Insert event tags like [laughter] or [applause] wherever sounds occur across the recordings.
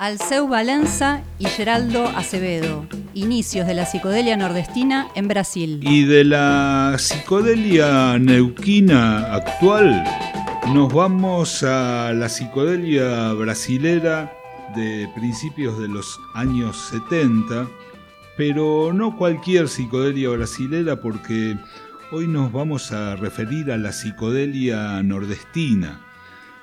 Alceu Valenza y Geraldo Acevedo, inicios de la psicodelia nordestina en Brasil. Y de la psicodelia neuquina actual nos vamos a la psicodelia brasilera de principios de los años 70, pero no cualquier psicodelia brasilera porque hoy nos vamos a referir a la psicodelia nordestina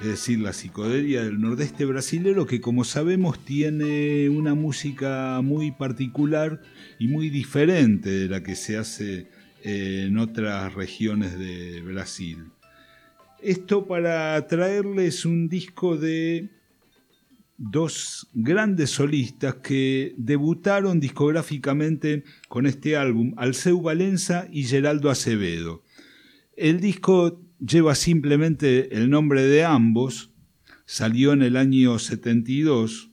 es decir, la psicodelia del nordeste brasilero, que como sabemos tiene una música muy particular y muy diferente de la que se hace eh, en otras regiones de Brasil. Esto para traerles un disco de dos grandes solistas que debutaron discográficamente con este álbum, Alceu Valenza y Geraldo Acevedo. El disco lleva simplemente el nombre de ambos, salió en el año 72.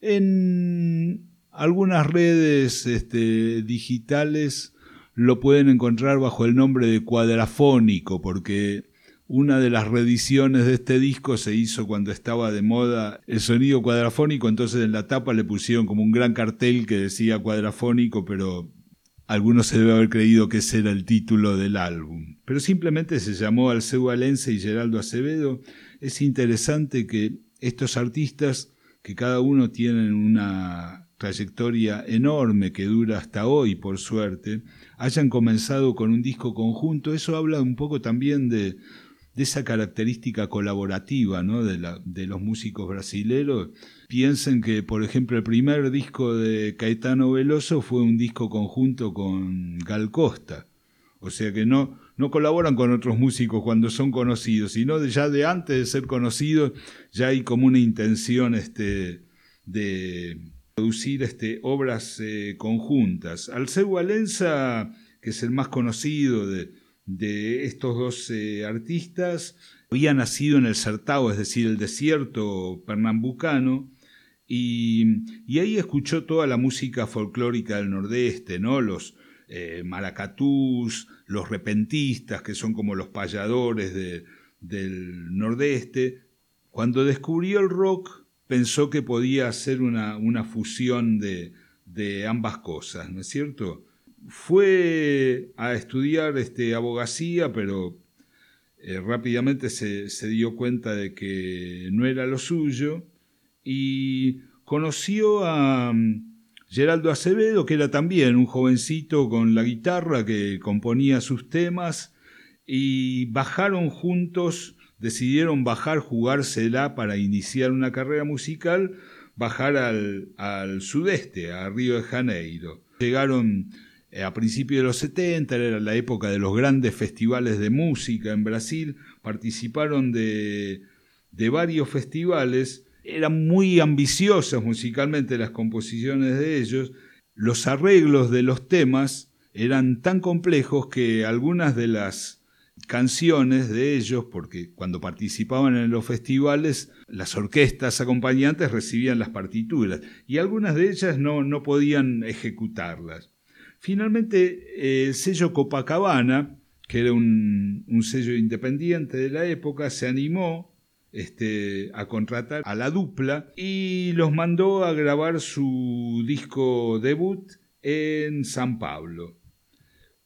En algunas redes este, digitales lo pueden encontrar bajo el nombre de Cuadrafónico, porque una de las reediciones de este disco se hizo cuando estaba de moda el sonido cuadrafónico, entonces en la tapa le pusieron como un gran cartel que decía cuadrafónico, pero algunos se debe haber creído que ese era el título del álbum, pero simplemente se llamó Alceu Alense y Geraldo Acevedo. Es interesante que estos artistas, que cada uno tienen una trayectoria enorme que dura hasta hoy, por suerte, hayan comenzado con un disco conjunto. Eso habla un poco también de, de esa característica colaborativa ¿no? de, los músicos brasileros. Piensen que, por ejemplo, el primer disco de Caetano Veloso fue un disco conjunto con Gal Costa. O sea que no, no colaboran con otros músicos cuando son conocidos, sino ya de antes de ser conocidos ya hay como una intención este, de producir este, obras eh, conjuntas. Alceu Valenza, que es el más conocido de, de estos dos eh, artistas había nacido en el Sertao, es decir, el desierto pernambucano, y, ahí escuchó toda la música folclórica del Nordeste, ¿no? Los eh, maracatús, los repentistas, que son como los payadores del Nordeste. Cuando descubrió el rock, pensó que podía hacer una, una fusión de, de ambas cosas, ¿no es cierto? Fue a estudiar este, abogacía, pero eh, rápidamente se, dio cuenta de que no era lo suyo y conoció a mm, Geraldo Acevedo, que era también un jovencito con la guitarra que componía sus temas y bajaron juntos, decidieron bajar, jugársela para iniciar una carrera musical, bajar al, al sudeste, a Río de Janeiro. Llegaron a principios de los 70, era la época de los grandes festivales de música en Brasil, participaron de, de varios festivales, eran muy ambiciosas musicalmente las composiciones de ellos, los arreglos de los temas eran tan complejos que algunas de las canciones de ellos, porque cuando participaban en los festivales, las orquestas acompañantes recibían las partituras y algunas de ellas no, no podían ejecutarlas. Finalmente, el sello Copacabana, que era un, sello independiente de la época, se animó este, a contratar a la dupla y los mandó a grabar su disco debut en San Pablo.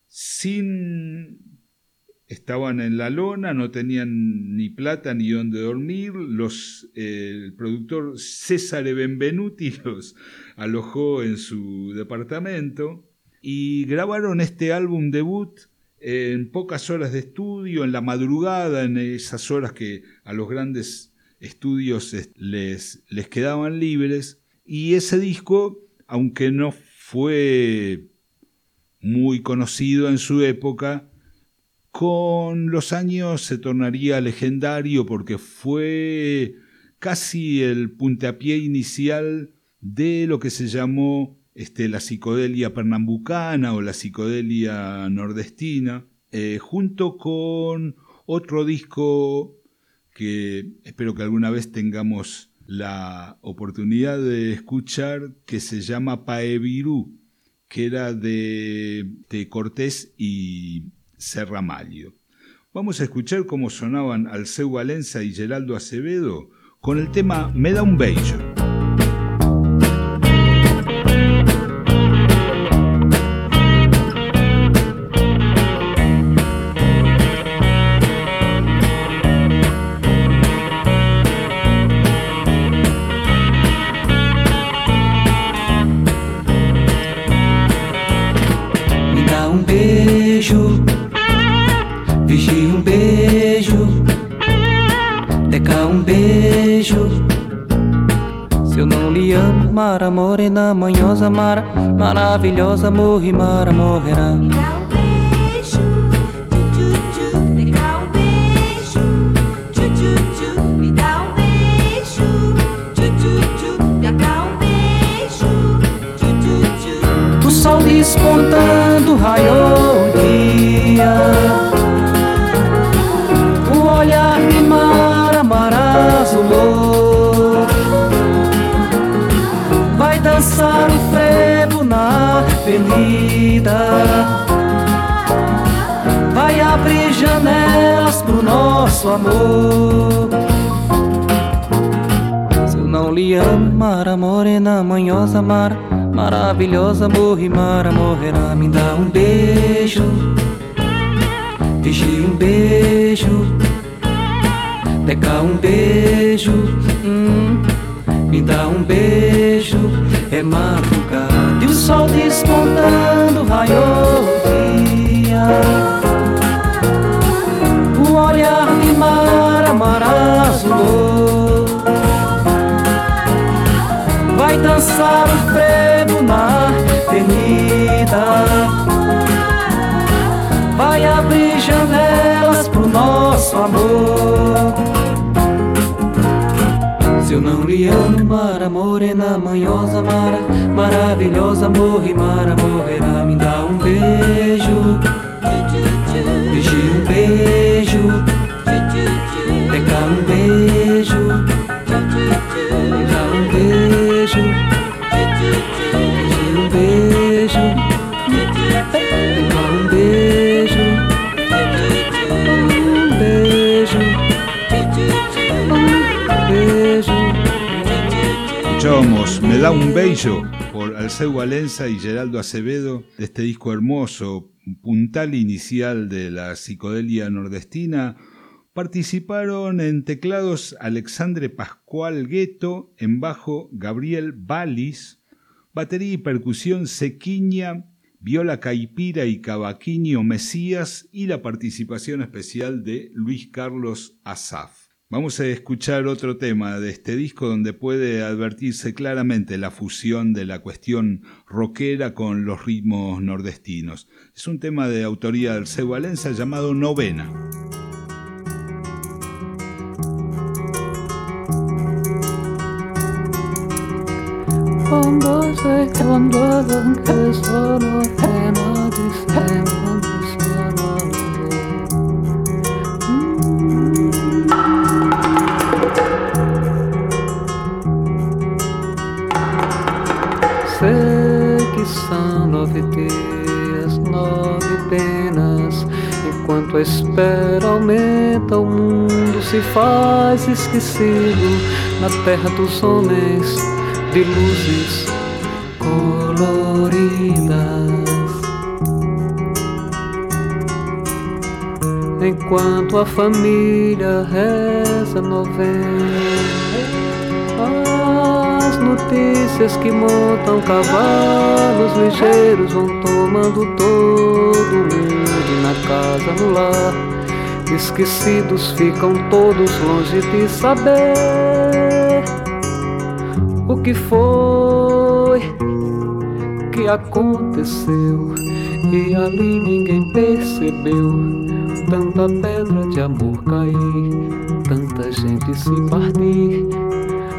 Sin estaban en la lona, no tenían ni plata ni dónde dormir. Los, el productor César Benvenuti [laughs] los alojó en su departamento y grabaron este álbum debut en pocas horas de estudio, en la madrugada, en esas horas que a los grandes estudios les, les quedaban libres. Y ese disco, aunque no fue muy conocido en su época, con los años se tornaría legendario porque fue casi el puntapié inicial de lo que se llamó este, la psicodelia pernambucana o la psicodelia nordestina, eh, junto con otro disco que espero que alguna vez tengamos la oportunidad de escuchar, que se llama Paevirú, que era de, de Cortés y Serramalio. Vamos a escuchar cómo sonaban Alceu Valenza y Geraldo Acevedo con el tema Me da un bello. Amo, Mara morena, manhosa, Mara, maravilhosa, morre, Mara morrerá. sol despontando raiou o dia Vai abrir janelas pro nosso amor. Se eu não lhe amo, Mara morena, manhosa, Mara Maravilhosa, morre, Mara, morrerá. Me dá um beijo, Vigi um beijo, Deca um beijo, hum, me dá um beijo. É madrugada e o sol despontando, raiou Eu amo, Mara morena, manhosa, Mara, maravilhosa, morre, Mara morrerá. Me dá um beijo, beijo um beijo, por Alceu Valenza y Geraldo Acevedo de este disco hermoso, puntal inicial de la psicodelia nordestina. Participaron en teclados Alexandre Pascual Gueto, en bajo Gabriel Balis, batería y percusión Sequiña, viola caipira y cavaquinho Mesías y la participación especial de Luis Carlos Azaf. Vamos a escuchar otro tema de este disco donde puede advertirse claramente la fusión de la cuestión rockera con los ritmos nordestinos. Es un tema de autoría del llamado Novena. Enquanto a espera aumenta, o mundo se faz esquecido na terra dos homens de luzes coloridas. Enquanto a família reza novena, as notícias que montam cavalos ligeiros vão tomando todo mundo na casa, no lar. Esquecidos ficam todos longe de saber o que foi que aconteceu e ali ninguém percebeu tanta pedra de amor cair, tanta gente se partir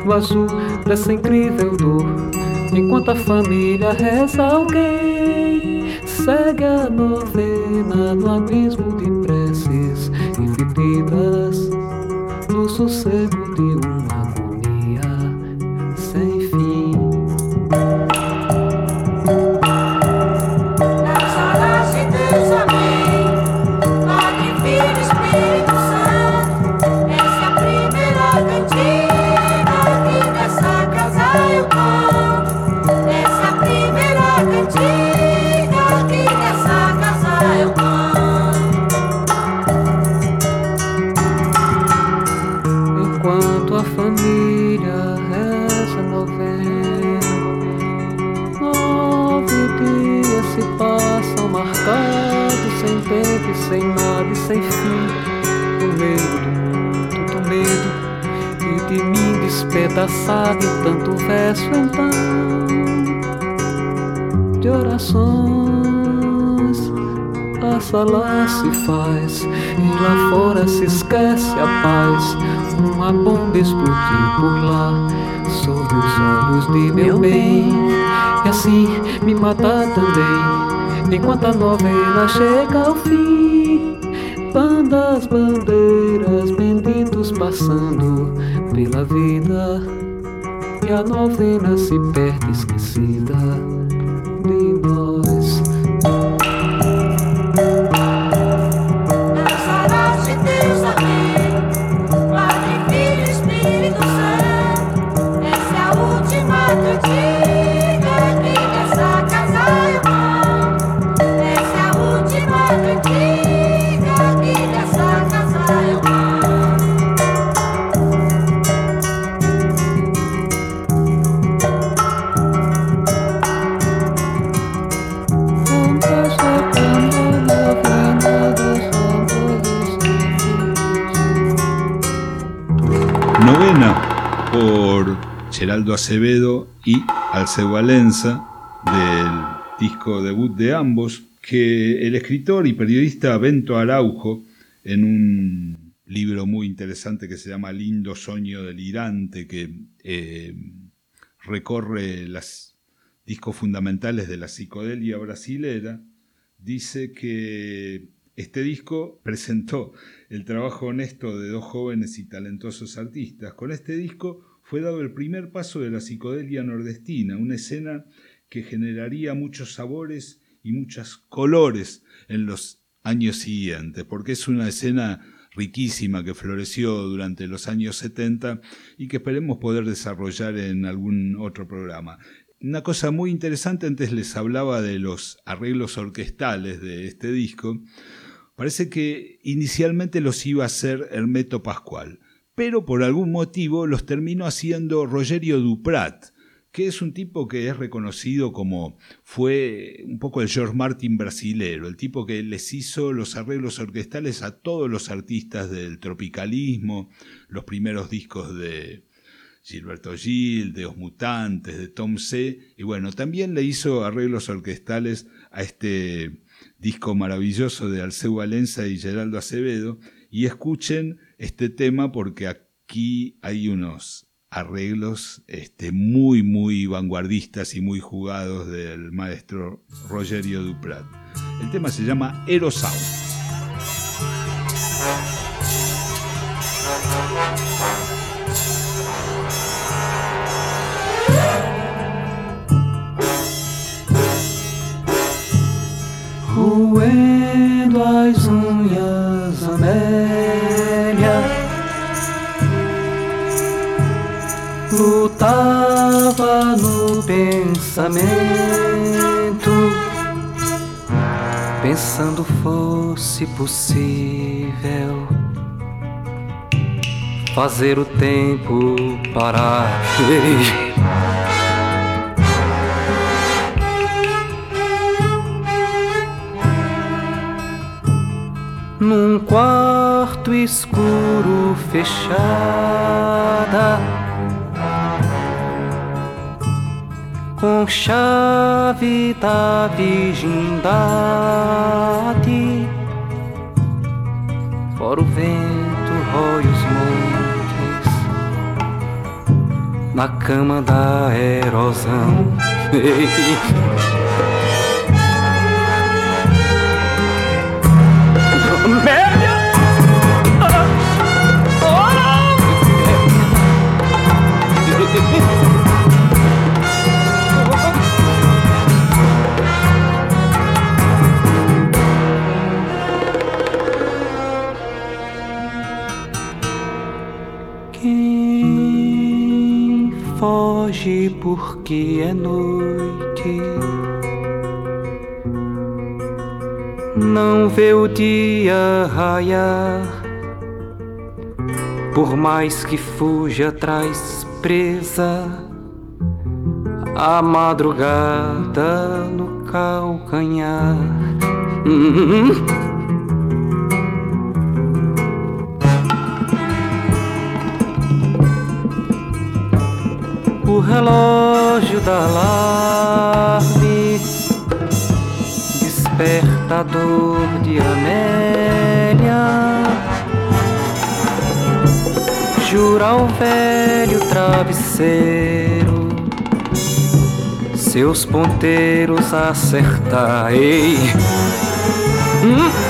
no azul dessa incrível dor. Enquanto a família reza alguém segue a novena no abismo de preces infinitas no sossego de me despedaçado tanto verso então de orações. A sala se faz e lá fora se esquece a paz. Uma bomba explodiu por lá sobre os olhos de meu bem e assim me mata também. Enquanto a novela chega ao fim, bandas, bandeiras, benditos passando pela vida e a novena se perde esquecida Geraldo Acevedo y Alceu Valenza, del disco debut de ambos, que el escritor y periodista Bento Araujo, en un libro muy interesante que se llama Lindo Sueño Delirante, que eh, recorre los discos fundamentales de la psicodelia brasilera, dice que este disco presentó el trabajo honesto de dos jóvenes y talentosos artistas. Con este disco fue dado el primer paso de la psicodelia nordestina, una escena que generaría muchos sabores y muchos colores en los años siguientes, porque es una escena riquísima que floreció durante los años 70 y que esperemos poder desarrollar en algún otro programa. Una cosa muy interesante, antes les hablaba de los arreglos orquestales de este disco, parece que inicialmente los iba a hacer Hermeto Pascual pero por algún motivo los terminó haciendo Rogerio Duprat, que es un tipo que es reconocido como fue un poco el George Martin brasilero, el tipo que les hizo los arreglos orquestales a todos los artistas del tropicalismo, los primeros discos de Gilberto Gil, de Os Mutantes, de Tom C. Y bueno, también le hizo arreglos orquestales a este disco maravilloso de Alceu Valenza y Geraldo Acevedo. Y escuchen este tema porque aquí hay unos arreglos este, muy, muy vanguardistas y muy jugados del maestro Rogerio Duprat. El tema se llama Erosound. Lutava no pensamento, pensando fosse possível fazer o tempo parar. [laughs] Num quarto escuro fechada com chave da virgindade. Fora o vento rói os montes na cama da erosão. [laughs] porque é noite. Não vê o dia raiar, por mais que fuja atrás presa a madrugada no calcanhar. [laughs] relógio da alarme, despertador de Amélia. Jura ao velho travesseiro, seus ponteiros acertar. Ei. Hum?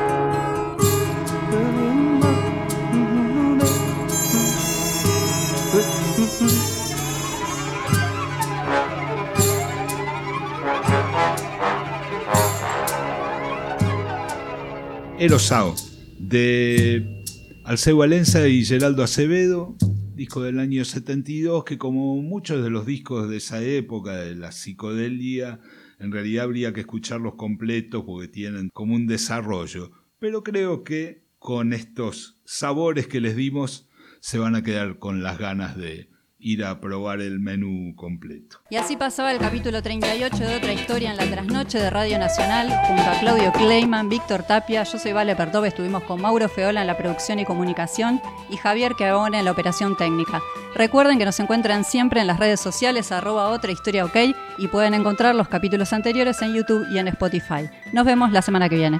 Erosao, de Alceu Valenza y Geraldo Acevedo, disco del año 72, que como muchos de los discos de esa época, de la psicodelia, en realidad habría que escucharlos completos porque tienen como un desarrollo. Pero creo que con estos sabores que les dimos se van a quedar con las ganas de ir a probar el menú completo. Y así pasaba el capítulo 38 de otra historia en la trasnoche de Radio Nacional, junto a Claudio Kleiman, Víctor Tapia, yo soy Vale Pertov, estuvimos con Mauro Feola en la producción y comunicación y Javier Queabona en la operación técnica. Recuerden que nos encuentran siempre en las redes sociales arroba otra historia ok y pueden encontrar los capítulos anteriores en YouTube y en Spotify. Nos vemos la semana que viene.